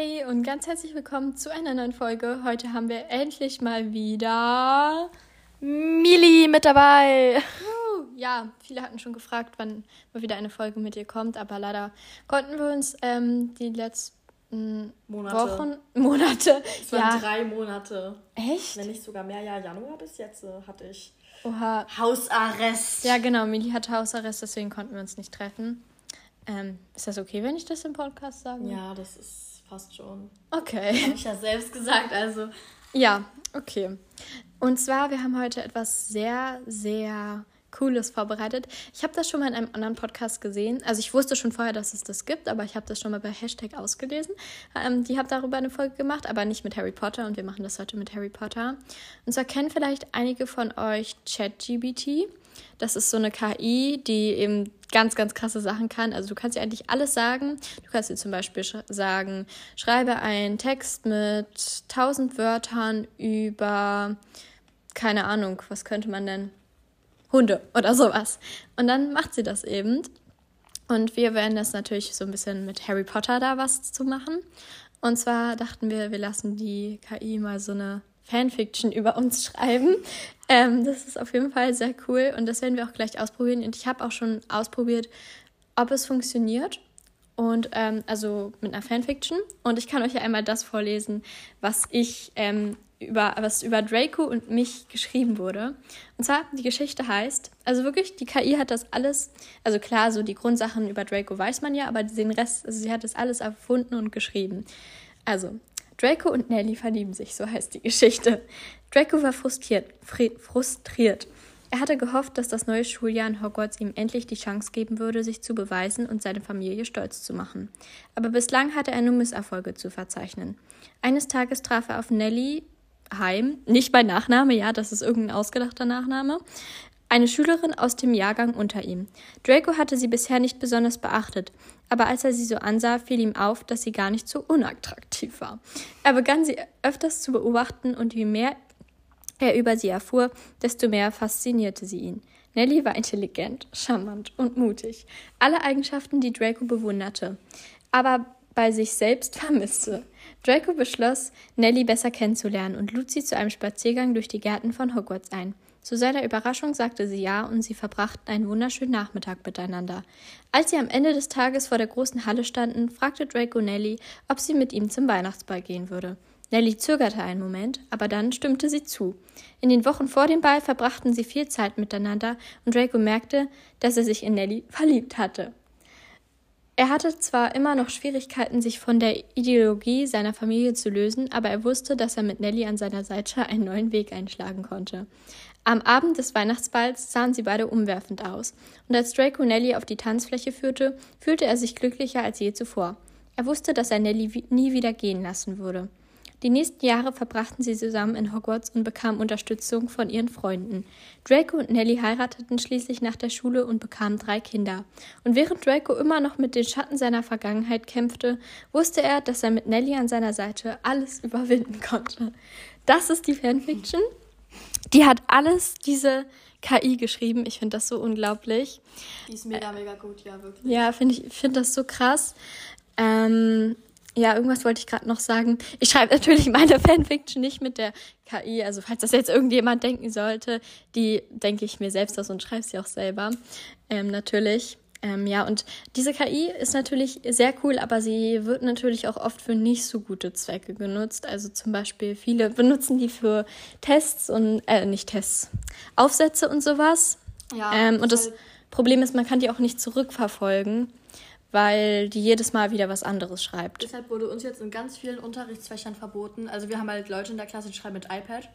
Hey und ganz herzlich willkommen zu einer neuen Folge. Heute haben wir endlich mal wieder Mili mit dabei. Ja, viele hatten schon gefragt, wann mal wieder eine Folge mit ihr kommt, aber leider konnten wir uns ähm, die letzten Monate. Wochen, Monate. Es waren ja. drei Monate. Echt? Wenn nicht sogar mehr. Ja, Januar bis jetzt äh, hatte ich Oha. Hausarrest. Ja, genau, Mili hatte Hausarrest, deswegen konnten wir uns nicht treffen. Ähm, ist das okay, wenn ich das im Podcast sage? Ja, das ist Passt schon. Okay. Habe ich ja selbst gesagt, also. Ja, okay. Und zwar, wir haben heute etwas sehr, sehr Cooles vorbereitet. Ich habe das schon mal in einem anderen Podcast gesehen. Also ich wusste schon vorher, dass es das gibt, aber ich habe das schon mal bei Hashtag ausgelesen. Ähm, die haben darüber eine Folge gemacht, aber nicht mit Harry Potter und wir machen das heute mit Harry Potter. Und zwar kennen vielleicht einige von euch ChatGBT. Das ist so eine KI, die eben ganz, ganz krasse Sachen kann. Also du kannst ihr eigentlich alles sagen. Du kannst ihr zum Beispiel sch sagen, schreibe einen Text mit 1000 Wörtern über, keine Ahnung, was könnte man denn? Hunde oder sowas. Und dann macht sie das eben. Und wir werden das natürlich so ein bisschen mit Harry Potter da was zu machen. Und zwar dachten wir, wir lassen die KI mal so eine Fanfiction über uns schreiben. Ähm, das ist auf jeden Fall sehr cool und das werden wir auch gleich ausprobieren. Und ich habe auch schon ausprobiert, ob es funktioniert. Und ähm, also mit einer Fanfiction. Und ich kann euch ja einmal das vorlesen, was ich ähm, über, was über Draco und mich geschrieben wurde. Und zwar, die Geschichte heißt, also wirklich, die KI hat das alles, also klar, so die Grundsachen über Draco weiß man ja, aber den Rest, also sie hat das alles erfunden und geschrieben. Also, Draco und Nelly verlieben sich, so heißt die Geschichte. Draco war frustriert, frustriert. Er hatte gehofft, dass das neue Schuljahr in Hogwarts ihm endlich die Chance geben würde, sich zu beweisen und seine Familie stolz zu machen. Aber bislang hatte er nur Misserfolge zu verzeichnen. Eines Tages traf er auf Nelly heim, nicht bei Nachname, ja, das ist irgendein ausgedachter Nachname, eine Schülerin aus dem Jahrgang unter ihm. Draco hatte sie bisher nicht besonders beachtet, aber als er sie so ansah, fiel ihm auf, dass sie gar nicht so unattraktiv war. Er begann sie öfters zu beobachten und je mehr er über sie erfuhr, desto mehr faszinierte sie ihn. Nelly war intelligent, charmant und mutig. Alle Eigenschaften, die Draco bewunderte, aber bei sich selbst vermisste. Draco beschloss, Nelly besser kennenzulernen und lud sie zu einem Spaziergang durch die Gärten von Hogwarts ein. Zu seiner Überraschung sagte sie ja und sie verbrachten einen wunderschönen Nachmittag miteinander. Als sie am Ende des Tages vor der großen Halle standen, fragte Draco Nelly, ob sie mit ihm zum Weihnachtsball gehen würde. Nelly zögerte einen Moment, aber dann stimmte sie zu. In den Wochen vor dem Ball verbrachten sie viel Zeit miteinander und Draco merkte, dass er sich in Nelly verliebt hatte. Er hatte zwar immer noch Schwierigkeiten, sich von der Ideologie seiner Familie zu lösen, aber er wusste, dass er mit Nelly an seiner Seite einen neuen Weg einschlagen konnte. Am Abend des Weihnachtsballs sahen sie beide umwerfend aus, und als Draco Nelly auf die Tanzfläche führte, fühlte er sich glücklicher als je zuvor. Er wusste, dass er Nelly nie wieder gehen lassen würde. Die nächsten Jahre verbrachten sie zusammen in Hogwarts und bekamen Unterstützung von ihren Freunden. Draco und Nelly heirateten schließlich nach der Schule und bekamen drei Kinder. Und während Draco immer noch mit den Schatten seiner Vergangenheit kämpfte, wusste er, dass er mit Nelly an seiner Seite alles überwinden konnte. Das ist die Fanfiction. Die hat alles diese KI geschrieben. Ich finde das so unglaublich. Die ist mega, mega gut, ja, wirklich. Ja, finde ich finde das so krass. Ähm, ja, irgendwas wollte ich gerade noch sagen. Ich schreibe natürlich meine Fanfiction nicht mit der KI. Also falls das jetzt irgendjemand denken sollte, die denke ich mir selbst aus und schreibe sie auch selber. Ähm, natürlich. Ähm, ja, und diese KI ist natürlich sehr cool, aber sie wird natürlich auch oft für nicht so gute Zwecke genutzt. Also zum Beispiel viele benutzen die für Tests und, äh, nicht Tests, Aufsätze und sowas. Ja. Ähm, und das halt Problem ist, man kann die auch nicht zurückverfolgen, weil die jedes Mal wieder was anderes schreibt. Deshalb wurde uns jetzt in ganz vielen Unterrichtsfächern verboten. Also wir haben halt Leute in der Klasse, die schreiben mit iPad.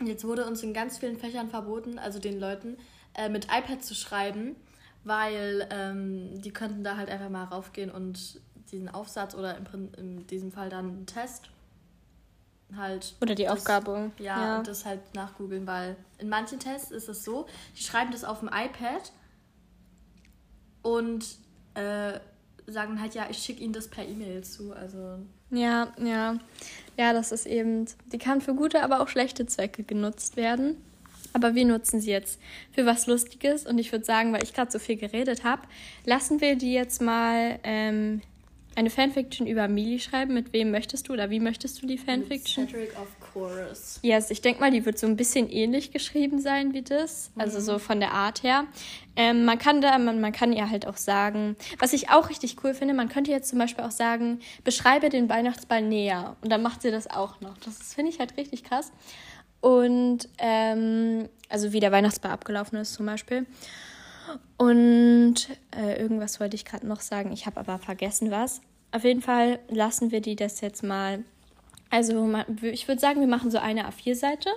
Und jetzt wurde uns in ganz vielen Fächern verboten, also den Leuten, äh, mit iPad zu schreiben weil ähm, die könnten da halt einfach mal raufgehen und diesen Aufsatz oder im, in diesem Fall dann einen Test halt. Oder die das, Aufgabe. Ja, ja, und das halt nachgoogeln, weil in manchen Tests ist es so, die schreiben das auf dem iPad und äh, sagen halt, ja, ich schicke ihnen das per E-Mail zu. Also. Ja, ja. Ja, das ist eben, die kann für gute, aber auch schlechte Zwecke genutzt werden. Aber wir nutzen sie jetzt für was Lustiges. Und ich würde sagen, weil ich gerade so viel geredet habe, lassen wir die jetzt mal ähm, eine Fanfiction über Mili schreiben. Mit wem möchtest du oder wie möchtest du die Fanfiction? Mit Cedric of Chorus. Yes, ich denke mal, die wird so ein bisschen ähnlich geschrieben sein wie das. Also so von der Art her. Ähm, man kann da, man, man kann ihr halt auch sagen, was ich auch richtig cool finde, man könnte jetzt zum Beispiel auch sagen, beschreibe den Weihnachtsball näher. Und dann macht sie das auch noch. Das finde ich halt richtig krass. Und ähm, also wie der Weihnachtsball abgelaufen ist zum Beispiel. Und äh, irgendwas wollte ich gerade noch sagen. Ich habe aber vergessen was. Auf jeden Fall lassen wir die das jetzt mal. Also ich würde sagen, wir machen so eine A4-Seite.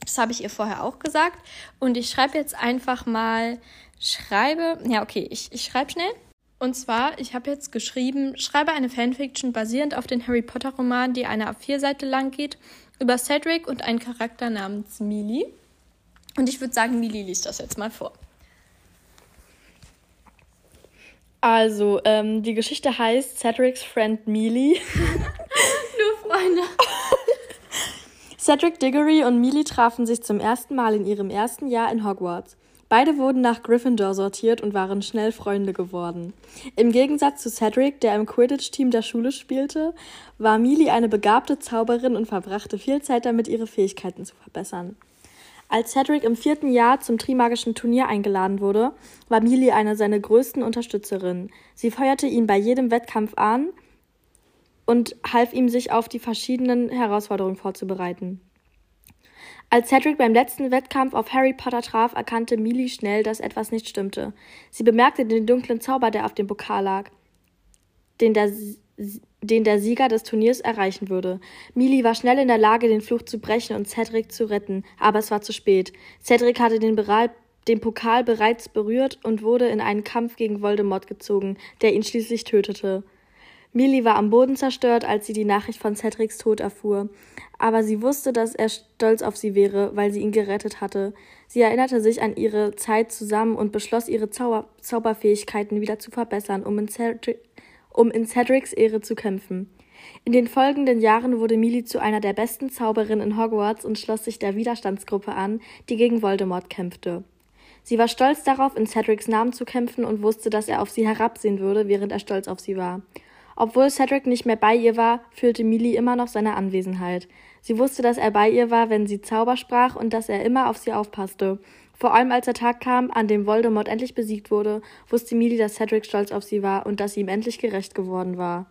Das habe ich ihr vorher auch gesagt. Und ich schreibe jetzt einfach mal, schreibe, ja okay, ich, ich schreibe schnell. Und zwar, ich habe jetzt geschrieben, schreibe eine Fanfiction basierend auf den Harry Potter Roman, die eine A4-Seite lang geht, über Cedric und einen Charakter namens Mili. Und ich würde sagen, Mili liest das jetzt mal vor. Also, ähm, die Geschichte heißt Cedrics Friend Mealy. Nur Freunde. Cedric Diggory und Mealy trafen sich zum ersten Mal in ihrem ersten Jahr in Hogwarts. Beide wurden nach Gryffindor sortiert und waren schnell Freunde geworden. Im Gegensatz zu Cedric, der im Quidditch-Team der Schule spielte, war Mealy eine begabte Zauberin und verbrachte viel Zeit damit, ihre Fähigkeiten zu verbessern. Als Cedric im vierten Jahr zum Trimagischen Turnier eingeladen wurde, war Mili eine seiner größten Unterstützerinnen. Sie feuerte ihn bei jedem Wettkampf an und half ihm, sich auf die verschiedenen Herausforderungen vorzubereiten. Als Cedric beim letzten Wettkampf auf Harry Potter traf, erkannte Mili schnell, dass etwas nicht stimmte. Sie bemerkte den dunklen Zauber, der auf dem Pokal lag, den der den der Sieger des Turniers erreichen würde. Mili war schnell in der Lage, den Fluch zu brechen und Cedric zu retten, aber es war zu spät. Cedric hatte den, den Pokal bereits berührt und wurde in einen Kampf gegen Voldemort gezogen, der ihn schließlich tötete. Mili war am Boden zerstört, als sie die Nachricht von Cedrics Tod erfuhr. Aber sie wusste, dass er stolz auf sie wäre, weil sie ihn gerettet hatte. Sie erinnerte sich an ihre Zeit zusammen und beschloss, ihre Zauber Zauberfähigkeiten wieder zu verbessern, um in um in Cedrics Ehre zu kämpfen. In den folgenden Jahren wurde Mili zu einer der besten Zauberinnen in Hogwarts und schloss sich der Widerstandsgruppe an, die gegen Voldemort kämpfte. Sie war stolz darauf, in Cedrics Namen zu kämpfen und wusste, dass er auf sie herabsehen würde, während er stolz auf sie war. Obwohl Cedric nicht mehr bei ihr war, fühlte Mili immer noch seine Anwesenheit. Sie wusste, dass er bei ihr war, wenn sie Zauber sprach und dass er immer auf sie aufpasste. Vor allem als der Tag kam, an dem Voldemort endlich besiegt wurde, wusste Mili, dass Cedric stolz auf sie war und dass sie ihm endlich gerecht geworden war.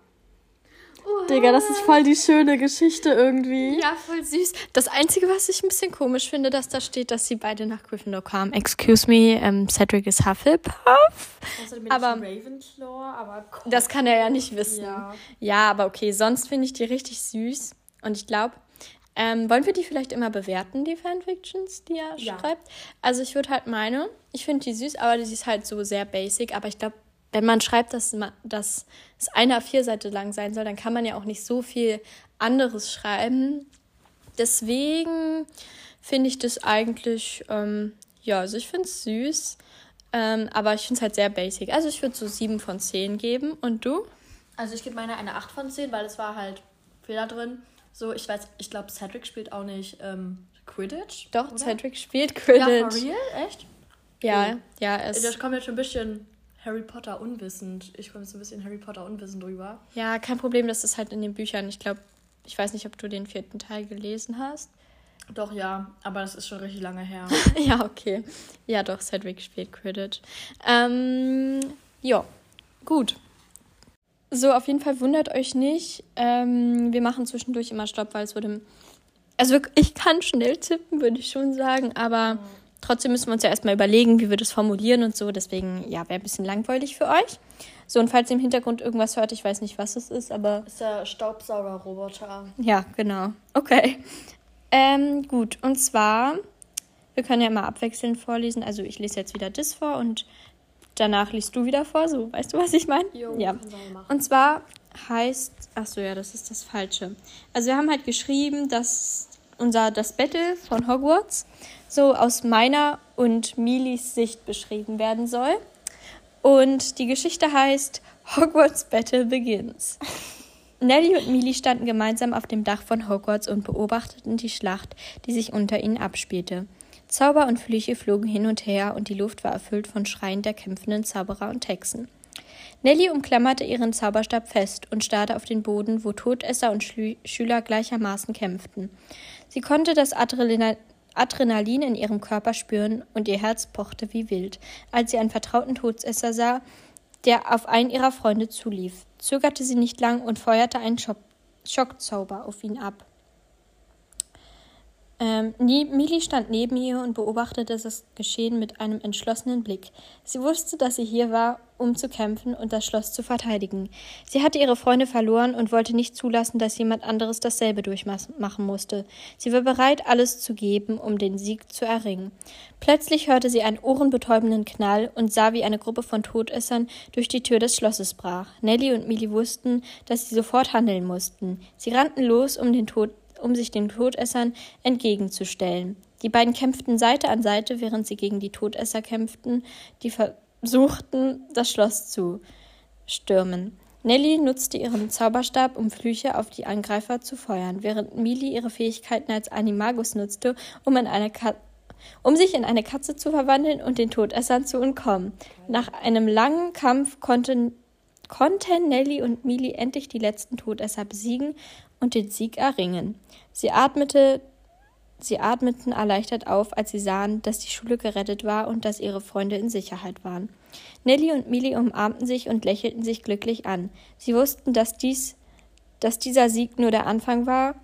Oha. Digga, das ist voll die schöne Geschichte irgendwie. Ja, voll süß. Das Einzige, was ich ein bisschen komisch finde, dass da steht, dass sie beide nach Gryffindor kamen. Excuse me, ähm, Cedric ist Hufflepuff. aber Ravenclaw, aber das kann er ja nicht wissen. Ja, ja aber okay, sonst finde ich die richtig süß. Und ich glaube, ähm, wollen wir die vielleicht immer bewerten, die Fanfictions, die er ja. schreibt? Also ich würde halt meine, ich finde die süß, aber die ist halt so sehr basic. Aber ich glaube, wenn man schreibt, dass, dass es eine A4-Seite lang sein soll, dann kann man ja auch nicht so viel anderes schreiben. Deswegen finde ich das eigentlich, ähm, ja, also ich finde es süß, ähm, aber ich finde es halt sehr basic. Also ich würde so 7 von 10 geben. Und du? Also ich gebe meine eine 8 von 10, weil es war halt Fehler drin. So, ich weiß, ich glaube, Cedric spielt auch nicht ähm, Quidditch. Doch, oder? Cedric spielt Quidditch. Ja, for real? Echt? Ja, oh. ja. Es das kommt jetzt schon ein bisschen Harry Potter unwissend. Ich komme jetzt ein bisschen Harry Potter unwissend drüber. Ja, kein Problem, das ist halt in den Büchern. Ich glaube, ich weiß nicht, ob du den vierten Teil gelesen hast. Doch, ja, aber das ist schon richtig lange her. ja, okay. Ja, doch, Cedric spielt Quidditch. Ähm, ja, gut. So, auf jeden Fall wundert euch nicht. Ähm, wir machen zwischendurch immer Stopp, weil es würde. Also ich kann schnell tippen, würde ich schon sagen, aber mhm. Trotzdem müssen wir uns ja erstmal überlegen, wie wir das formulieren und so. Deswegen, ja, wäre ein bisschen langweilig für euch. So, und falls ihr im Hintergrund irgendwas hört, ich weiß nicht, was es ist, aber. Ist der Staubsaugerroboter. Ja, genau. Okay. Ähm, gut, und zwar, wir können ja mal abwechselnd vorlesen. Also ich lese jetzt wieder das vor und danach liest du wieder vor, so weißt du, was ich meine? Ja. Und zwar heißt, ach so, ja, das ist das Falsche. Also wir haben halt geschrieben, dass unser das Battle von Hogwarts so aus meiner und Milis Sicht beschrieben werden soll. Und die Geschichte heißt Hogwarts Battle Begins. Nelly und Mili standen gemeinsam auf dem Dach von Hogwarts und beobachteten die Schlacht, die sich unter ihnen abspielte. Zauber und Flüche flogen hin und her und die Luft war erfüllt von Schreien der kämpfenden Zauberer und Hexen. Nelly umklammerte ihren Zauberstab fest und starrte auf den Boden, wo Todesser und Schlü Schüler gleichermaßen kämpften. Sie konnte das Adrenalin Adrenalin in ihrem Körper spüren und ihr Herz pochte wie wild, als sie einen vertrauten Todesser sah, der auf einen ihrer Freunde zulief. Zögerte sie nicht lang und feuerte einen Schock Schockzauber auf ihn ab. Ähm, Mili stand neben ihr und beobachtete das Geschehen mit einem entschlossenen Blick. Sie wusste, dass sie hier war, um zu kämpfen und das Schloss zu verteidigen. Sie hatte ihre Freunde verloren und wollte nicht zulassen, dass jemand anderes dasselbe durchmachen musste. Sie war bereit, alles zu geben, um den Sieg zu erringen. Plötzlich hörte sie einen ohrenbetäubenden Knall und sah, wie eine Gruppe von Todessern durch die Tür des Schlosses brach. Nelly und Mili wussten, dass sie sofort handeln mussten. Sie rannten los, um den Tod um sich den Todessern entgegenzustellen. Die beiden kämpften Seite an Seite, während sie gegen die Todesser kämpften, die versuchten, das Schloss zu stürmen. Nelly nutzte ihren Zauberstab, um Flüche auf die Angreifer zu feuern, während Mili ihre Fähigkeiten als Animagus nutzte, um, um sich in eine Katze zu verwandeln und den Todessern zu entkommen. Nach einem langen Kampf konnten, konnten Nelly und Mili endlich die letzten Todesser besiegen und den Sieg erringen. Sie atmete Sie atmeten erleichtert auf, als sie sahen, dass die Schule gerettet war und dass ihre Freunde in Sicherheit waren. Nelly und Millie umarmten sich und lächelten sich glücklich an. Sie wussten, dass dies, dass dieser Sieg nur der Anfang war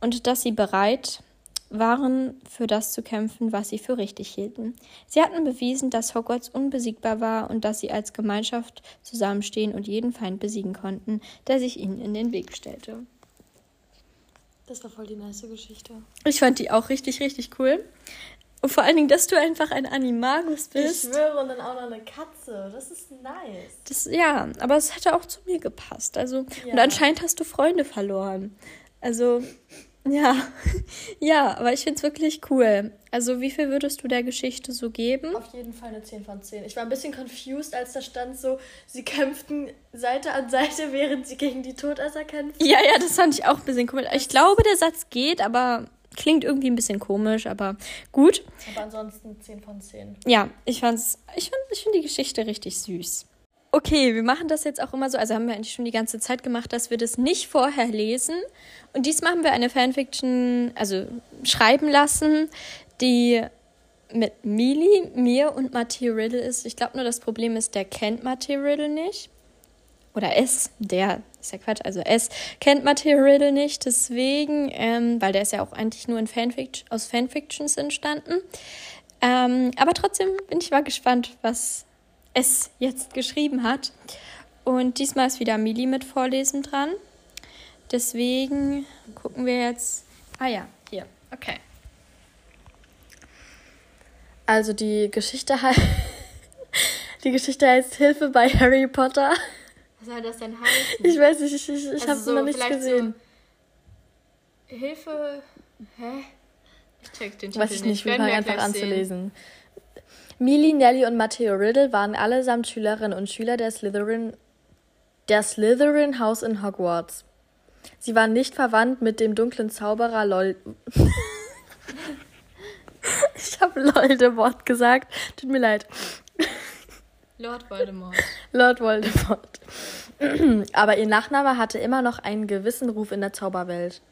und dass sie bereit waren, für das zu kämpfen, was sie für richtig hielten. Sie hatten bewiesen, dass Hogwarts unbesiegbar war und dass sie als Gemeinschaft zusammenstehen und jeden Feind besiegen konnten, der sich ihnen in den Weg stellte. Das war voll die nice Geschichte. Ich fand die auch richtig, richtig cool. Und vor allen Dingen, dass du einfach ein Animagus bist. Ich schwöre, und dann auch noch eine Katze. Das ist nice. Das, ja, aber es hätte auch zu mir gepasst. Also, ja. und anscheinend hast du Freunde verloren. Also, ja, ja, aber ich finde es wirklich cool. Also, wie viel würdest du der Geschichte so geben? Auf jeden Fall eine 10 von 10. Ich war ein bisschen confused, als da stand so, sie kämpften Seite an Seite, während sie gegen die Todesser kämpften. Ja, ja, das fand ich auch ein bisschen komisch. Ich glaube, der Satz geht, aber klingt irgendwie ein bisschen komisch, aber gut. Aber ansonsten 10 von 10. Ja, ich fand's, ich find, ich find die Geschichte richtig süß. Okay, wir machen das jetzt auch immer so, also haben wir eigentlich schon die ganze Zeit gemacht, dass wir das nicht vorher lesen. Und diesmal haben wir eine Fanfiction, also schreiben lassen, die mit Mili, mir und Matthew Riddle ist. Ich glaube nur, das Problem ist, der kennt Matthew Riddle nicht. Oder es, der, ist ja Quatsch, also es kennt Matthew Riddle nicht, deswegen, ähm, weil der ist ja auch eigentlich nur in Fanfic aus Fanfictions entstanden. Ähm, aber trotzdem bin ich mal gespannt, was es jetzt geschrieben hat. Und diesmal ist wieder Mili mit Vorlesen dran. Deswegen gucken wir jetzt. Ah ja, hier. Okay. Also die Geschichte heißt. die Geschichte heißt Hilfe bei Harry Potter. Was soll das denn heißen? Ich weiß nicht, ich, ich, ich also habe so, noch nicht gesehen. So Hilfe. Hä? Ich check den Titel Weiß ich nicht, wir fangen einfach an zu Mili, Nelly und Matteo Riddle waren allesamt Schülerinnen und Schüler der Slytherin, der Slytherin House in Hogwarts. Sie waren nicht verwandt mit dem dunklen Zauberer Lol. ich habe Loldemort gesagt. Tut mir leid. Lord Voldemort. Lord Voldemort. Aber ihr Nachname hatte immer noch einen gewissen Ruf in der Zauberwelt.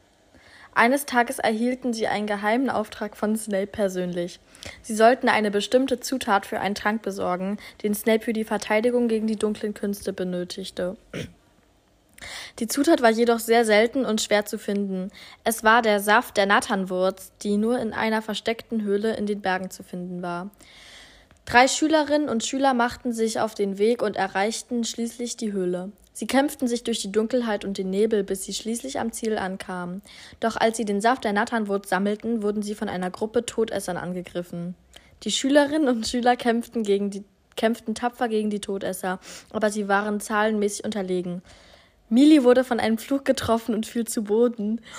Eines Tages erhielten sie einen geheimen Auftrag von Snape persönlich. Sie sollten eine bestimmte Zutat für einen Trank besorgen, den Snape für die Verteidigung gegen die dunklen Künste benötigte. Die Zutat war jedoch sehr selten und schwer zu finden. Es war der Saft der Natternwurz, die nur in einer versteckten Höhle in den Bergen zu finden war. Drei Schülerinnen und Schüler machten sich auf den Weg und erreichten schließlich die Höhle. Sie kämpften sich durch die Dunkelheit und den Nebel, bis sie schließlich am Ziel ankamen. Doch als sie den Saft der Natternwurz sammelten, wurden sie von einer Gruppe Todessern angegriffen. Die Schülerinnen und Schüler kämpften, gegen die, kämpften tapfer gegen die Todesser, aber sie waren zahlenmäßig unterlegen. Mili wurde von einem Flug getroffen und fiel zu Boden.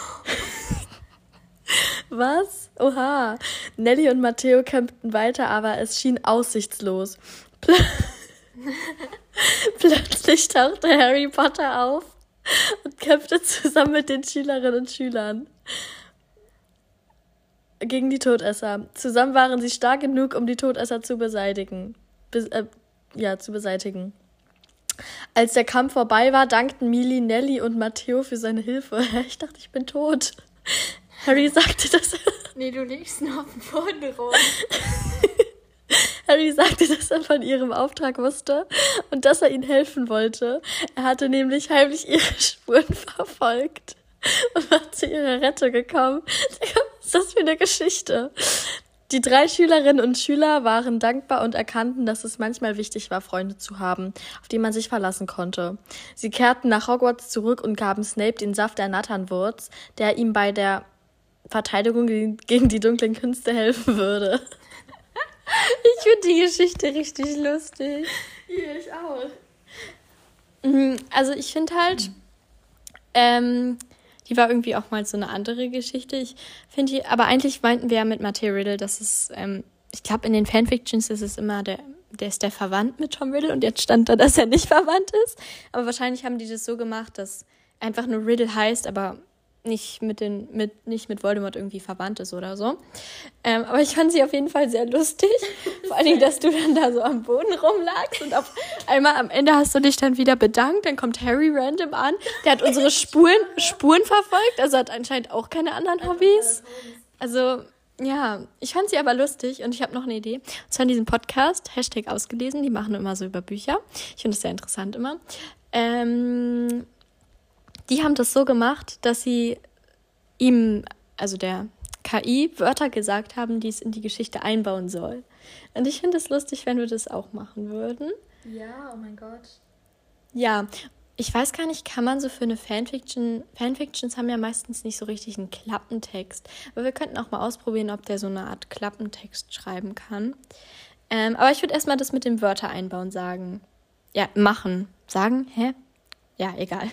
Was? Oha. Nelly und Matteo kämpften weiter, aber es schien aussichtslos. Plötzlich tauchte Harry Potter auf und kämpfte zusammen mit den Schülerinnen und Schülern gegen die Todesser. Zusammen waren sie stark genug, um die Todesser zu beseitigen. Be äh, ja, zu beseitigen. Als der Kampf vorbei war, dankten Mili, Nelly und Matteo für seine Hilfe. Ich dachte, ich bin tot. Harry sagte das. Nee, du liegst nur auf dem Boden rum. Harry sagte, dass er von ihrem Auftrag wusste und dass er ihnen helfen wollte. Er hatte nämlich heimlich ihre Spuren verfolgt und war zu ihrer Rettung gekommen. Was ist das für eine Geschichte? Die drei Schülerinnen und Schüler waren dankbar und erkannten, dass es manchmal wichtig war, Freunde zu haben, auf die man sich verlassen konnte. Sie kehrten nach Hogwarts zurück und gaben Snape den Saft der Natternwurz, der ihm bei der Verteidigung gegen die dunklen Künste helfen würde. Ich finde die Geschichte richtig lustig. Ja, ich auch. Mhm, also ich finde halt, ähm, die war irgendwie auch mal so eine andere Geschichte. Ich finde die, aber eigentlich meinten wir ja mit Matthew Riddle, dass es, ähm, ich glaube in den Fanfictions ist es immer der, der ist der verwandt mit Tom Riddle und jetzt stand da, dass er nicht verwandt ist. Aber wahrscheinlich haben die das so gemacht, dass einfach nur Riddle heißt, aber nicht mit den mit nicht mit Voldemort irgendwie verwandt ist oder so. Ähm, aber ich fand sie auf jeden Fall sehr lustig. Vor allen Dingen, dass du dann da so am Boden rumlagst und auf einmal am Ende hast du dich dann wieder bedankt. Dann kommt Harry random an. Der hat unsere Spuren Spuren verfolgt. Also hat anscheinend auch keine anderen Hobbys. Also ja, ich fand sie aber lustig und ich habe noch eine Idee. Und zwar in diesem Podcast, Hashtag ausgelesen, die machen immer so über Bücher. Ich finde das sehr interessant immer. Ähm, die haben das so gemacht, dass sie ihm, also der KI, Wörter gesagt haben, die es in die Geschichte einbauen soll. Und ich finde es lustig, wenn wir das auch machen würden. Ja, oh mein Gott. Ja, ich weiß gar nicht, kann man so für eine Fanfiction, Fanfictions haben ja meistens nicht so richtig einen Klappentext, aber wir könnten auch mal ausprobieren, ob der so eine Art Klappentext schreiben kann. Ähm, aber ich würde erstmal das mit dem Wörter einbauen sagen. Ja, machen. Sagen? Hä? Ja, egal.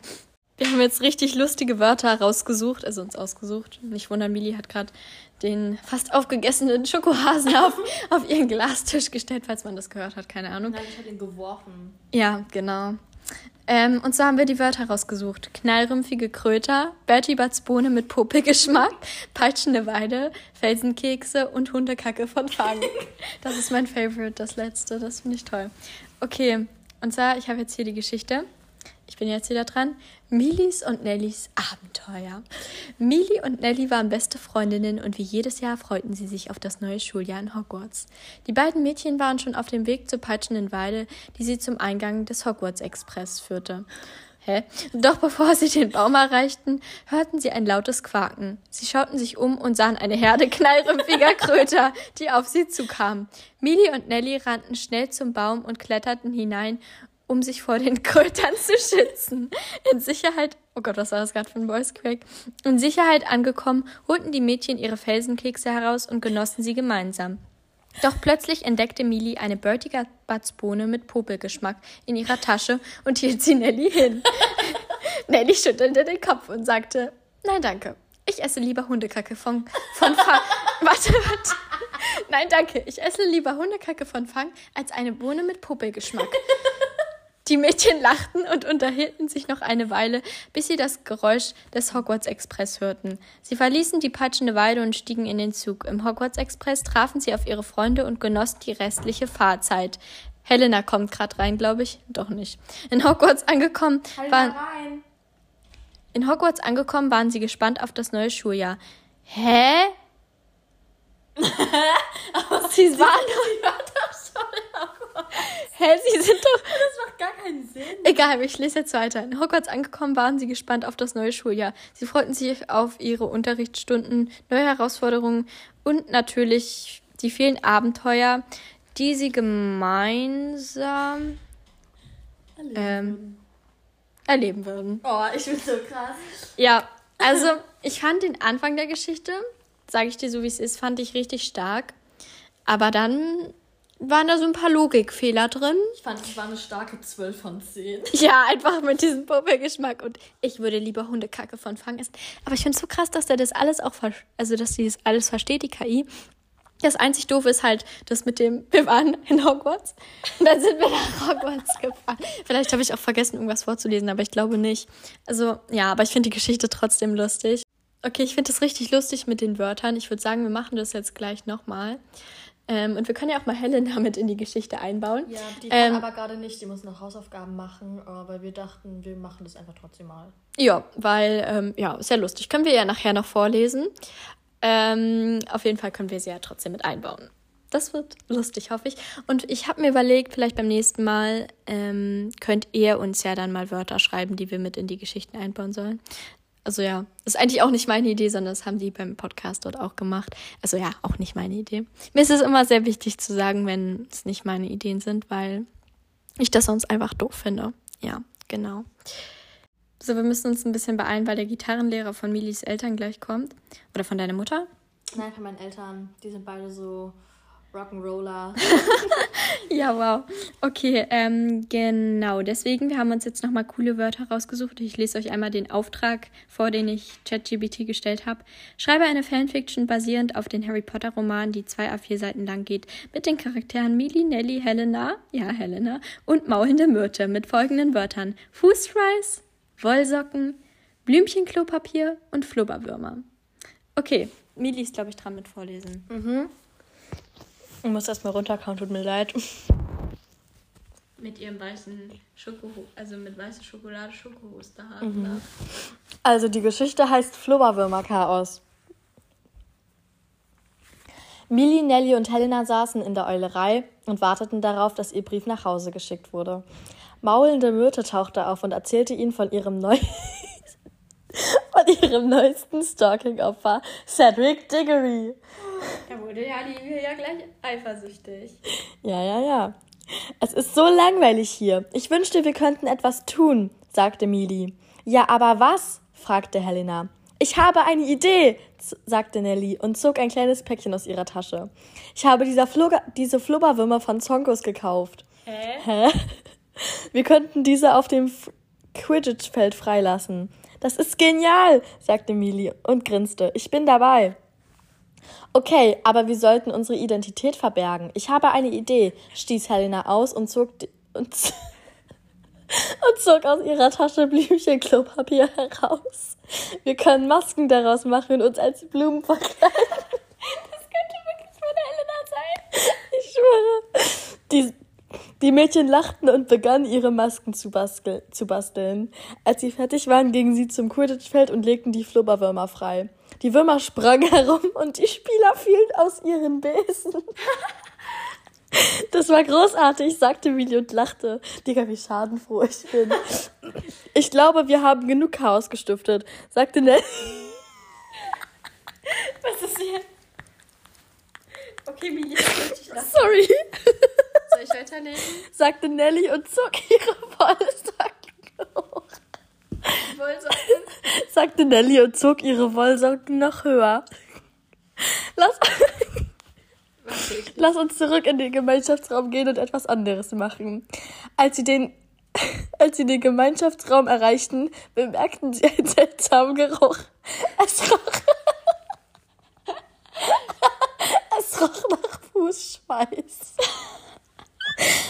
Wir haben jetzt richtig lustige Wörter rausgesucht, also uns ausgesucht. Nicht wundern, Mili hat gerade den fast aufgegessenen Schokohasen auf, auf ihren Glastisch gestellt, falls man das gehört hat, keine Ahnung. Nein, ich habe ihn geworfen. Ja, genau. Ähm, und so haben wir die Wörter rausgesucht. Knallrümpfige Kröter, Bertie Butts Bohne mit Popelgeschmack, peitschende Weide, Felsenkekse und Hundekacke von Fang. Das ist mein Favorite, das letzte. Das finde ich toll. Okay, und zwar, ich habe jetzt hier die Geschichte. Ich bin jetzt wieder dran. Milis und Nellys Abenteuer. Mili und Nelly waren beste Freundinnen und wie jedes Jahr freuten sie sich auf das neue Schuljahr in Hogwarts. Die beiden Mädchen waren schon auf dem Weg zur peitschenden Weide, die sie zum Eingang des Hogwarts Express führte. Hä? Doch bevor sie den Baum erreichten, hörten sie ein lautes Quaken. Sie schauten sich um und sahen eine Herde knallrümpfiger Kröter, die auf sie zukamen. Mili und Nelly rannten schnell zum Baum und kletterten hinein, um sich vor den Krötern zu schützen. In Sicherheit, oh Gott, was war das gerade für ein Voice Crack? In Sicherheit angekommen, holten die Mädchen ihre Felsenkekse heraus und genossen sie gemeinsam. Doch plötzlich entdeckte Mili eine Bertiger Batzbohne mit Popelgeschmack in ihrer Tasche und hielt sie Nelly hin. Nelly schüttelte den Kopf und sagte, nein, danke. Ich esse lieber Hundekacke von, von Fang. warte, warte. Nein, danke. Ich esse lieber Hundekacke von Fang als eine Bohne mit Popelgeschmack. Die Mädchen lachten und unterhielten sich noch eine Weile, bis sie das Geräusch des Hogwarts Express hörten. Sie verließen die peitschende Weide und stiegen in den Zug. Im Hogwarts Express trafen sie auf ihre Freunde und genossen die restliche Fahrzeit. Helena kommt gerade rein, glaube ich. Doch nicht. In Hogwarts angekommen waren. In Hogwarts angekommen waren sie gespannt auf das neue Schuljahr. Hä? Aber sie waren doch. Hä, sie sind doch. Das macht gar keinen Sinn. Egal, ich lese jetzt weiter. In Hogwarts angekommen waren sie gespannt auf das neue Schuljahr. Sie freuten sich auf ihre Unterrichtsstunden, neue Herausforderungen und natürlich die vielen Abenteuer, die sie gemeinsam erleben, ähm, erleben würden. Oh, ich bin so krass. Ja, also ich fand den Anfang der Geschichte, sage ich dir so wie es ist, fand ich richtig stark. Aber dann waren da so ein paar Logikfehler drin. Ich fand, es war eine starke 12 von 10. Ja, einfach mit diesem Popelgeschmack. Und ich würde lieber Hundekacke von Fang essen. Aber ich finde es so krass, dass der das alles auch, also dass sie das alles versteht, die KI. Das einzig doof ist halt das mit dem, wir waren in Hogwarts und dann sind wir nach Hogwarts gefahren. Vielleicht habe ich auch vergessen, irgendwas vorzulesen, aber ich glaube nicht. Also ja, aber ich finde die Geschichte trotzdem lustig. Okay, ich finde das richtig lustig mit den Wörtern. Ich würde sagen, wir machen das jetzt gleich nochmal. Ähm, und wir können ja auch mal Helena mit in die Geschichte einbauen. Ja, die kann ähm, aber gerade nicht, die muss noch Hausaufgaben machen, aber wir dachten, wir machen das einfach trotzdem mal. Ja, weil, ähm, ja, sehr lustig. Können wir ja nachher noch vorlesen. Ähm, auf jeden Fall können wir sie ja trotzdem mit einbauen. Das wird lustig, hoffe ich. Und ich habe mir überlegt, vielleicht beim nächsten Mal ähm, könnt ihr uns ja dann mal Wörter schreiben, die wir mit in die Geschichten einbauen sollen. Also ja, ist eigentlich auch nicht meine Idee, sondern das haben die beim Podcast dort auch gemacht. Also ja, auch nicht meine Idee. Mir ist es immer sehr wichtig zu sagen, wenn es nicht meine Ideen sind, weil ich das sonst einfach doof finde. Ja, genau. So, wir müssen uns ein bisschen beeilen, weil der Gitarrenlehrer von Milis Eltern gleich kommt. Oder von deiner Mutter? Nein, von meinen Eltern. Die sind beide so Rock'n'Roller. ja, wow. Okay, ähm, genau. Deswegen, wir haben uns jetzt nochmal coole Wörter rausgesucht. Ich lese euch einmal den Auftrag vor, den ich ChatGBT gestellt habe. Schreibe eine Fanfiction basierend auf den Harry Potter Roman, die zwei A4 Seiten lang geht, mit den Charakteren Millie, Nelly, Helena, ja, Helena, und maulende Myrte mit folgenden Wörtern. Fußreis, Wollsocken, Blümchenklopapier und Flubberwürmer. Okay, Millie ist, glaube ich, dran mit Vorlesen. Mhm. Ich muss erstmal runterkauen, tut mir leid. Mit ihrem weißen Schoko, also mit weißer Schokolade Schokohosterhaken. Mhm. Also die Geschichte heißt Flubberwürmer Chaos. Millie, Nelly und Helena saßen in der Eulerei und warteten darauf, dass ihr Brief nach Hause geschickt wurde. Maulende Myrte tauchte auf und erzählte ihnen von ihrem neuen von ihrem neuesten Stalking-Opfer, Cedric Diggory. Da wurde ja die ja gleich eifersüchtig. Ja, ja, ja. Es ist so langweilig hier. Ich wünschte, wir könnten etwas tun, sagte Mili. Ja, aber was? fragte Helena. Ich habe eine Idee, sagte Nelly und zog ein kleines Päckchen aus ihrer Tasche. Ich habe dieser Flugger, diese Flubberwürmer von Zonkos gekauft. Hä? Hä? Wir könnten diese auf dem Quidditch-Feld freilassen. Das ist genial, sagte Mili und grinste. Ich bin dabei. Okay, aber wir sollten unsere Identität verbergen. Ich habe eine Idee, stieß Helena aus und zog und, und zog aus ihrer Tasche Blümchenklopapier heraus. Wir können Masken daraus machen und uns als Blumen verkleiden. Das könnte wirklich von Helena sein. Ich schwöre. Die, die Mädchen lachten und begannen, ihre Masken zu, bastel zu basteln. Als sie fertig waren, gingen sie zum Quidditch-Feld und legten die Flubberwürmer frei. Die Würmer sprangen herum und die Spieler fielen aus ihren Besen. Das war großartig, sagte Willi und lachte. Digga, wie schadenfroh ich bin. Ich glaube, wir haben genug Chaos gestiftet, sagte Nelly. Was ist hier? Okay, Willi, ich lachen. Sorry. Soll ich weiternehmen? Sagte Nelly und zog ihre Wollsocken hoch. Wollsocken? Sagte Nelly und zog ihre Wollsocken noch höher. Lass, Lass uns zurück in den Gemeinschaftsraum gehen und etwas anderes machen. Als sie den als sie den Gemeinschaftsraum erreichten, bemerkten sie einen seltsamen Geruch. Es roch, es roch nach Fußschweiß.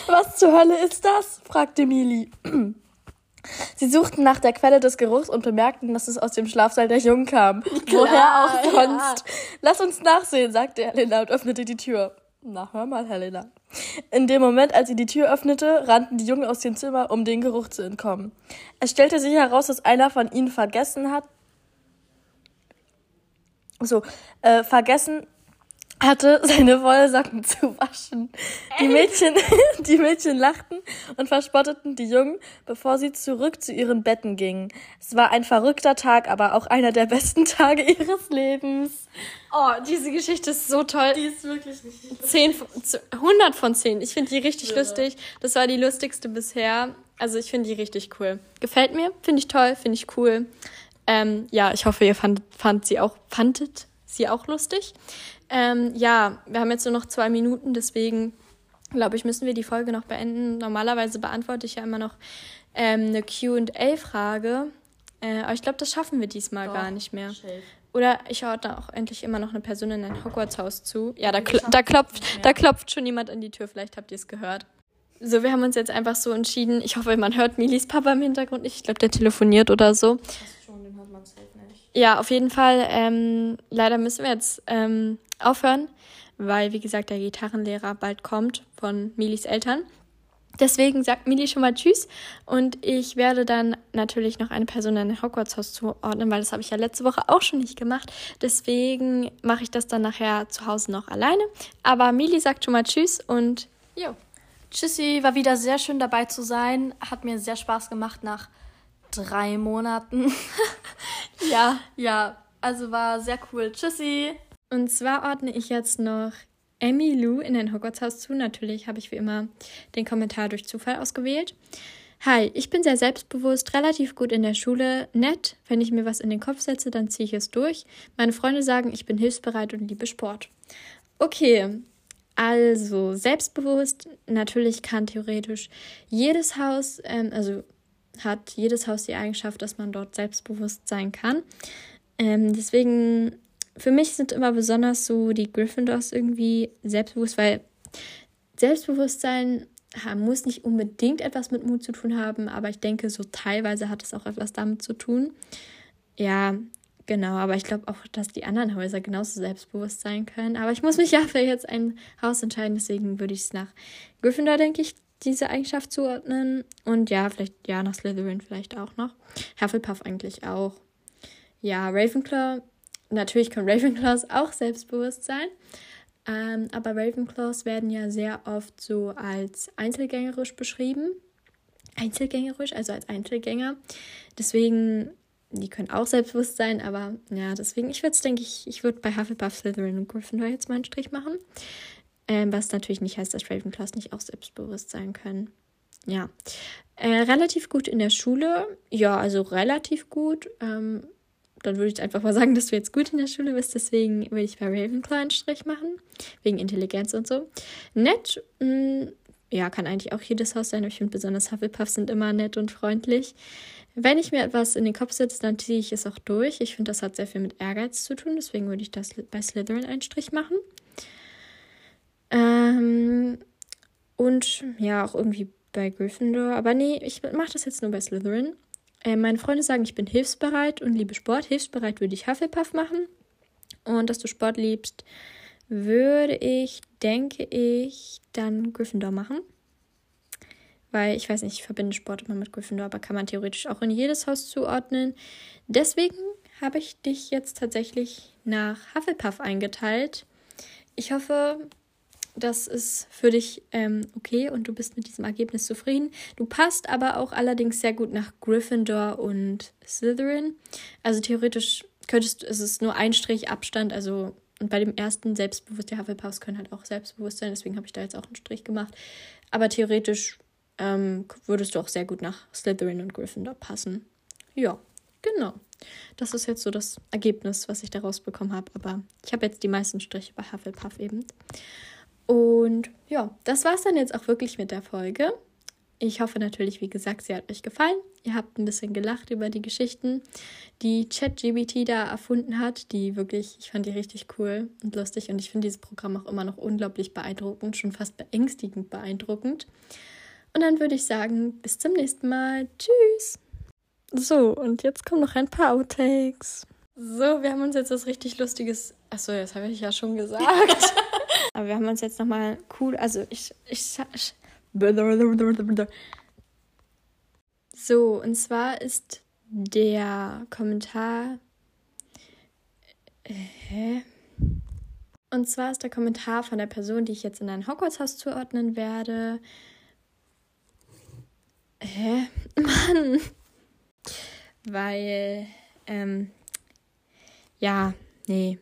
Was zur Hölle ist das? fragte Mili. Sie suchten nach der Quelle des Geruchs und bemerkten, dass es aus dem Schlafsaal der Jungen kam. Klar, Woher auch sonst? Ja. Lass uns nachsehen, sagte Helena und öffnete die Tür. Na, hör mal, Helena. In dem Moment, als sie die Tür öffnete, rannten die Jungen aus dem Zimmer, um den Geruch zu entkommen. Es stellte sich heraus, dass einer von ihnen vergessen hat, so, äh, vergessen hatte, seine Wollsocken zu waschen. Die Mädchen, die Mädchen lachten und verspotteten die Jungen, bevor sie zurück zu ihren Betten gingen. Es war ein verrückter Tag, aber auch einer der besten Tage ihres Lebens. Oh, diese Geschichte ist so toll. Die ist wirklich richtig 10, 100 von 10. Ich finde die richtig ja. lustig. Das war die lustigste bisher. Also ich finde die richtig cool. Gefällt mir, finde ich toll, finde ich cool. Ähm, ja, ich hoffe, ihr fandet, fand sie auch, fandet sie auch lustig. Ähm, ja, wir haben jetzt nur noch zwei Minuten, deswegen glaube ich, müssen wir die Folge noch beenden. Normalerweise beantworte ich ja immer noch ähm, eine QA-Frage. Äh, aber ich glaube, das schaffen wir diesmal Doch, gar nicht mehr. Safe. Oder ich schaue da auch endlich immer noch eine Person in ein Hogwarts-Haus zu. Ja, da, kl da, klopft, da klopft schon jemand an die Tür. Vielleicht habt ihr es gehört. So, wir haben uns jetzt einfach so entschieden. Ich hoffe, man hört Milis Papa im Hintergrund nicht. Ich glaube, der telefoniert oder so. Schon, den hört man nicht. Ja, auf jeden Fall. Ähm, leider müssen wir jetzt ähm, aufhören, weil, wie gesagt, der Gitarrenlehrer bald kommt von Milis Eltern. Deswegen sagt Mili schon mal Tschüss und ich werde dann natürlich noch eine Person in ein Hogwarts-Haus zuordnen, weil das habe ich ja letzte Woche auch schon nicht gemacht. Deswegen mache ich das dann nachher zu Hause noch alleine. Aber Mili sagt schon mal Tschüss und jo. Tschüssi, war wieder sehr schön dabei zu sein. Hat mir sehr Spaß gemacht nach drei Monaten. ja, ja, also war sehr cool. Tschüssi. Und zwar ordne ich jetzt noch Emmy Lou in ein Hogwarts-Haus zu. Natürlich habe ich wie immer den Kommentar durch Zufall ausgewählt. Hi, ich bin sehr selbstbewusst, relativ gut in der Schule, nett. Wenn ich mir was in den Kopf setze, dann ziehe ich es durch. Meine Freunde sagen, ich bin hilfsbereit und liebe Sport. Okay, also selbstbewusst. Natürlich kann theoretisch jedes Haus, ähm, also hat jedes Haus die Eigenschaft, dass man dort selbstbewusst sein kann. Ähm, deswegen, für mich sind immer besonders so die Gryffindors irgendwie selbstbewusst, weil Selbstbewusstsein muss nicht unbedingt etwas mit Mut zu tun haben, aber ich denke, so teilweise hat es auch etwas damit zu tun. Ja, genau, aber ich glaube auch, dass die anderen Häuser genauso selbstbewusst sein können. Aber ich muss mich ja für jetzt ein Haus entscheiden, deswegen würde ich es nach Gryffindor, denke ich, diese Eigenschaft zuordnen. Und ja, vielleicht, ja, nach Slytherin vielleicht auch noch. Hufflepuff eigentlich auch. Ja, Ravenclaw, natürlich können Ravenclaws auch selbstbewusst sein. Ähm, aber Ravenclaws werden ja sehr oft so als einzelgängerisch beschrieben. Einzelgängerisch, also als Einzelgänger. Deswegen, die können auch selbstbewusst sein, aber ja, deswegen, ich würde es, denke ich, ich würde bei Hufflepuff, Slytherin und Gryffindor jetzt mal einen Strich machen. Ähm, was natürlich nicht heißt, dass Ravenclaws nicht auch selbstbewusst sein können. Ja. Äh, relativ gut in der Schule. Ja, also relativ gut. Ähm, dann würde ich einfach mal sagen, dass du jetzt gut in der Schule bist. Deswegen würde ich bei Ravenclaw einen Strich machen. Wegen Intelligenz und so. Nett. Mh, mm, ja, kann eigentlich auch jedes Haus sein. Ich finde besonders Hufflepuffs sind immer nett und freundlich. Wenn ich mir etwas in den Kopf setze, dann ziehe ich es auch durch. Ich finde, das hat sehr viel mit Ehrgeiz zu tun. Deswegen würde ich das bei Slytherin einen Strich machen. Ähm, und ja, auch irgendwie bei Gryffindor. Aber nee, ich mache das jetzt nur bei Slytherin. Äh, meine Freunde sagen, ich bin hilfsbereit und liebe Sport. Hilfsbereit würde ich Hufflepuff machen. Und dass du Sport liebst, würde ich, denke ich, dann Gryffindor machen. Weil ich weiß nicht, ich verbinde Sport immer mit Gryffindor, aber kann man theoretisch auch in jedes Haus zuordnen. Deswegen habe ich dich jetzt tatsächlich nach Hufflepuff eingeteilt. Ich hoffe, das ist für dich ähm, okay und du bist mit diesem Ergebnis zufrieden. Du passt aber auch allerdings sehr gut nach Gryffindor und Slytherin. Also theoretisch könntest du, es ist nur ein Strich Abstand, also und bei dem ersten selbstbewusst, die Hufflepuffs können halt auch selbstbewusst sein, deswegen habe ich da jetzt auch einen Strich gemacht. Aber theoretisch ähm, würdest du auch sehr gut nach Slytherin und Gryffindor passen. Ja, genau. Das ist jetzt so das Ergebnis, was ich daraus bekommen habe. Aber ich habe jetzt die meisten Striche bei Hufflepuff eben. Und ja, das war es dann jetzt auch wirklich mit der Folge. Ich hoffe natürlich, wie gesagt, sie hat euch gefallen. Ihr habt ein bisschen gelacht über die Geschichten, die ChatGBT da erfunden hat. Die wirklich, ich fand die richtig cool und lustig. Und ich finde dieses Programm auch immer noch unglaublich beeindruckend, schon fast beängstigend beeindruckend. Und dann würde ich sagen, bis zum nächsten Mal. Tschüss. So, und jetzt kommen noch ein paar Outtakes. So, wir haben uns jetzt was richtig Lustiges. Achso, das habe ich ja schon gesagt. Aber wir haben uns jetzt nochmal cool, also ich, ich, ich so, und zwar ist der Kommentar. Äh, hä? Und zwar ist der Kommentar von der Person, die ich jetzt in ein Hogwarts-Haus zuordnen werde. Hä? Mann! Weil, ähm, ja, nee,